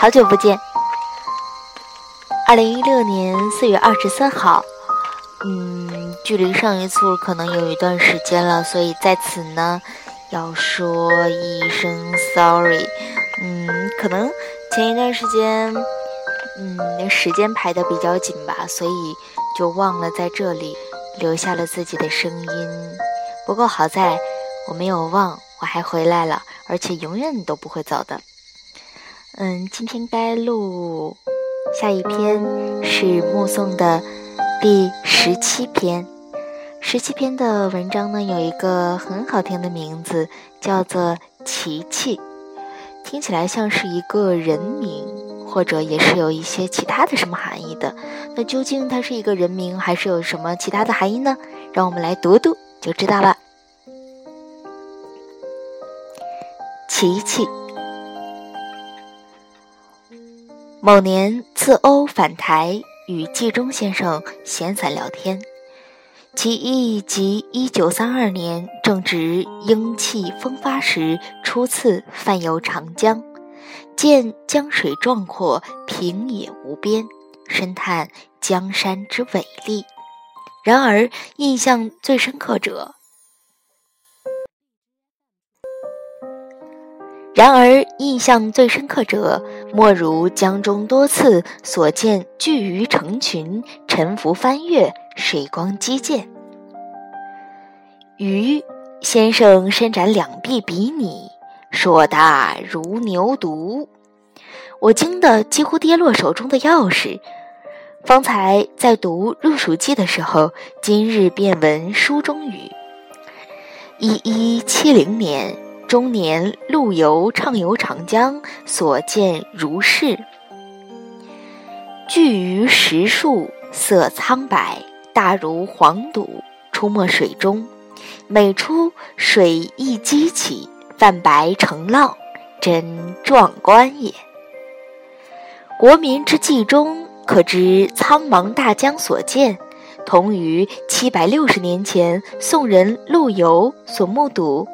好久不见。二零一六年四月二十三号，嗯，距离上一次可能有一段时间了，所以在此呢要说一声 sorry。嗯，可能前一段时间，嗯，时间排的比较紧吧，所以就忘了在这里留下了自己的声音。不过好在我没有忘，我还回来了，而且永远都不会走的。嗯，今天该录下一篇是目送的第十七篇。十七篇的文章呢，有一个很好听的名字，叫做“琪琪”，听起来像是一个人名，或者也是有一些其他的什么含义的。那究竟它是一个人名，还是有什么其他的含义呢？让我们来读读就知道了。琪琪。某年自欧返台，与季中先生闲散聊天，其意即一九三二年正值英气风发时，初次泛游长江，见江水壮阔，平野无边，深叹江山之伟丽。然而印象最深刻者。然而，印象最深刻者，莫如江中多次所见巨鱼成群，沉浮翻越，水光激溅。鱼先生伸展两臂比拟，硕大如牛犊，我惊得几乎跌落手中的钥匙。方才在读入蜀记的时候，今日便闻书中语：一一七零年。中年陆游畅游长江，所见如是：巨鱼十数，色苍白，大如黄赌，出没水中。每出水一激起，泛白成浪，真壮观也。国民之记中，可知苍茫大江所见，同于七百六十年前宋人陆游所目睹。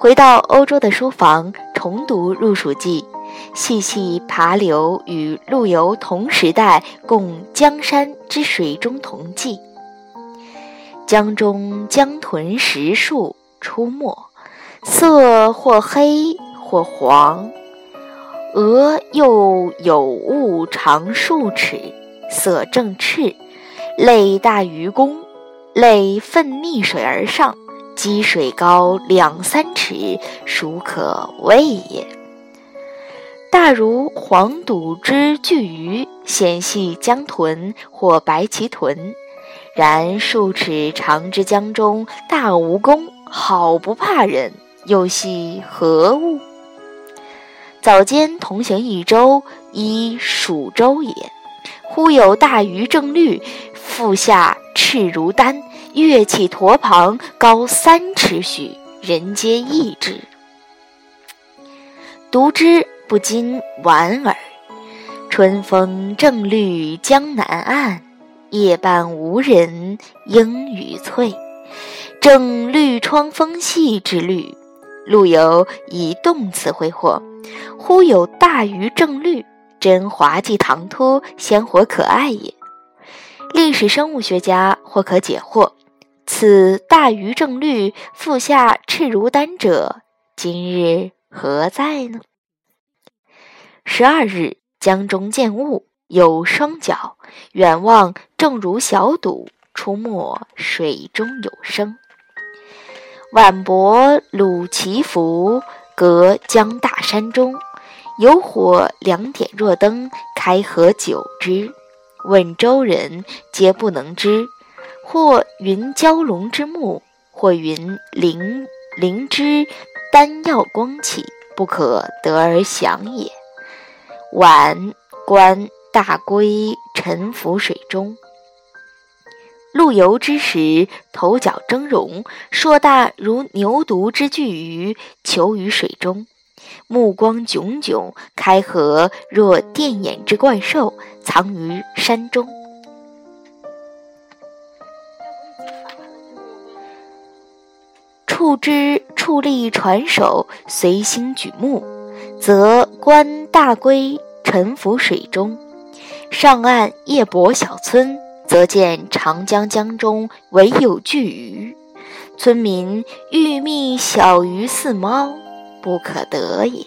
回到欧洲的书房，重读《入蜀记》，细细爬流与陆游同时代，共江山之水中同济。江中江豚十数出没，色或黑或黄，额又有物长数尺，色正赤，类大鱼公，类奋逆水而上。积水高两三尺，孰可畏也？大如黄赌之巨鱼，显系江豚或白鳍豚。然数尺长之江中大蜈蚣，好不怕人，又系何物？早间同行一舟，依蜀州也。忽有大鱼正绿，腹下赤如丹。跃起驼旁，高三尺许，人皆异之。读之不禁莞尔。春风正绿江南岸，夜半无人莺语翠。正绿窗风细之绿，陆游以动词挥霍。忽有大鱼正绿，真滑稽唐突，鲜活可爱也。历史生物学家或可解惑。此大鱼正绿，腹下赤如丹者，今日何在呢？十二日，江中见物，有双角，远望正如小赌，出没水中有声。晚泊鲁齐浮，隔江大山中，有火两点若灯，开合久之。问舟人，皆不能知。或云蛟龙之目，或云灵灵芝丹药光起，不可得而详也。晚观大龟沉浮水中，陆游之时，头角峥嵘，硕大如牛犊之巨鱼，囚于水中，目光炯炯，开合若电眼之怪兽，藏于山中。触之，矗立船首，随星举目。则观大龟沉浮水中；上岸夜泊小村，则见长江江中唯有巨鱼。村民欲觅小鱼似猫，不可得也。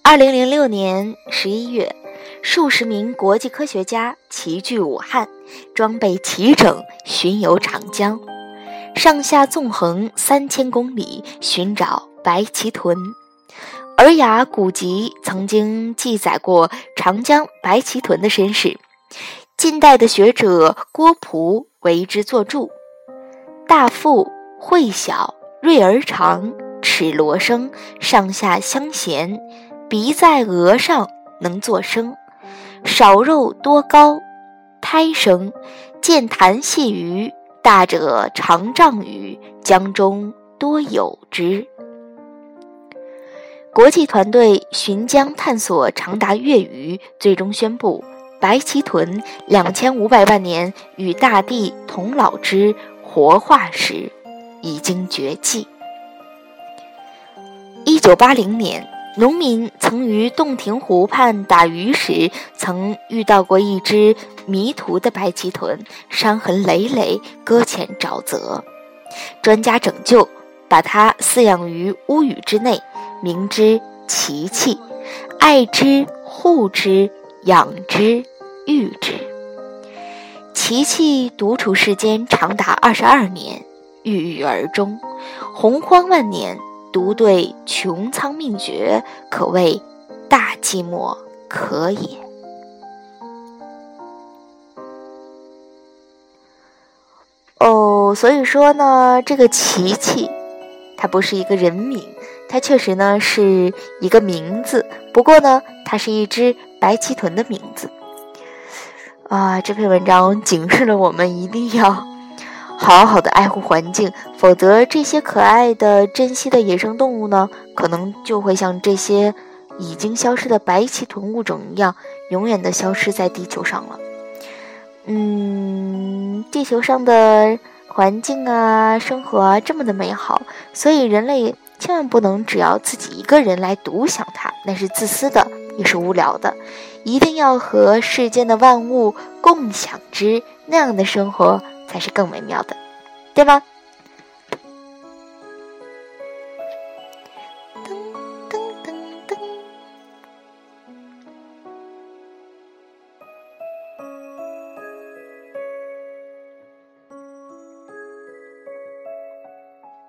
二零零六年十一月，数十名国际科学家齐聚武汉，装备齐整，巡游长江，上下纵横三千公里，寻找白鳍豚。《尔雅》古籍曾经记载过长江白鳍豚的身世，近代的学者郭璞为之作注：大腹，喙小，锐而长，齿罗生，上下相衔。鼻在额上，能作声；少肉多高，胎生。见弹细鱼，大者长丈余，江中多有之。国际团队巡江探索长达月余，最终宣布白鳍豚两千五百万年与大地同老之活化石已经绝迹。一九八零年。农民曾于洞庭湖畔打鱼时，曾遇到过一只迷途的白鳍豚，伤痕累累，搁浅沼泽。专家拯救，把它饲养于屋宇之内，名之“奇器”，爱之、护之、养之、育之。奇器独处世间长达二十二年，郁郁而终，洪荒万年。独对穹苍命绝，可谓大寂寞可也。哦，所以说呢，这个琪琪，它不是一个人名，它确实呢是一个名字。不过呢，它是一只白鳍豚的名字。啊，这篇文章警示了我们一定要。好好的爱护环境，否则这些可爱的、珍稀的野生动物呢，可能就会像这些已经消失的白鳍豚物种一样，永远的消失在地球上了。嗯，地球上的环境啊，生活啊，这么的美好，所以人类千万不能只要自己一个人来独享它，那是自私的，也是无聊的。一定要和世间的万物共享之，那样的生活。才是更美妙的，对吗？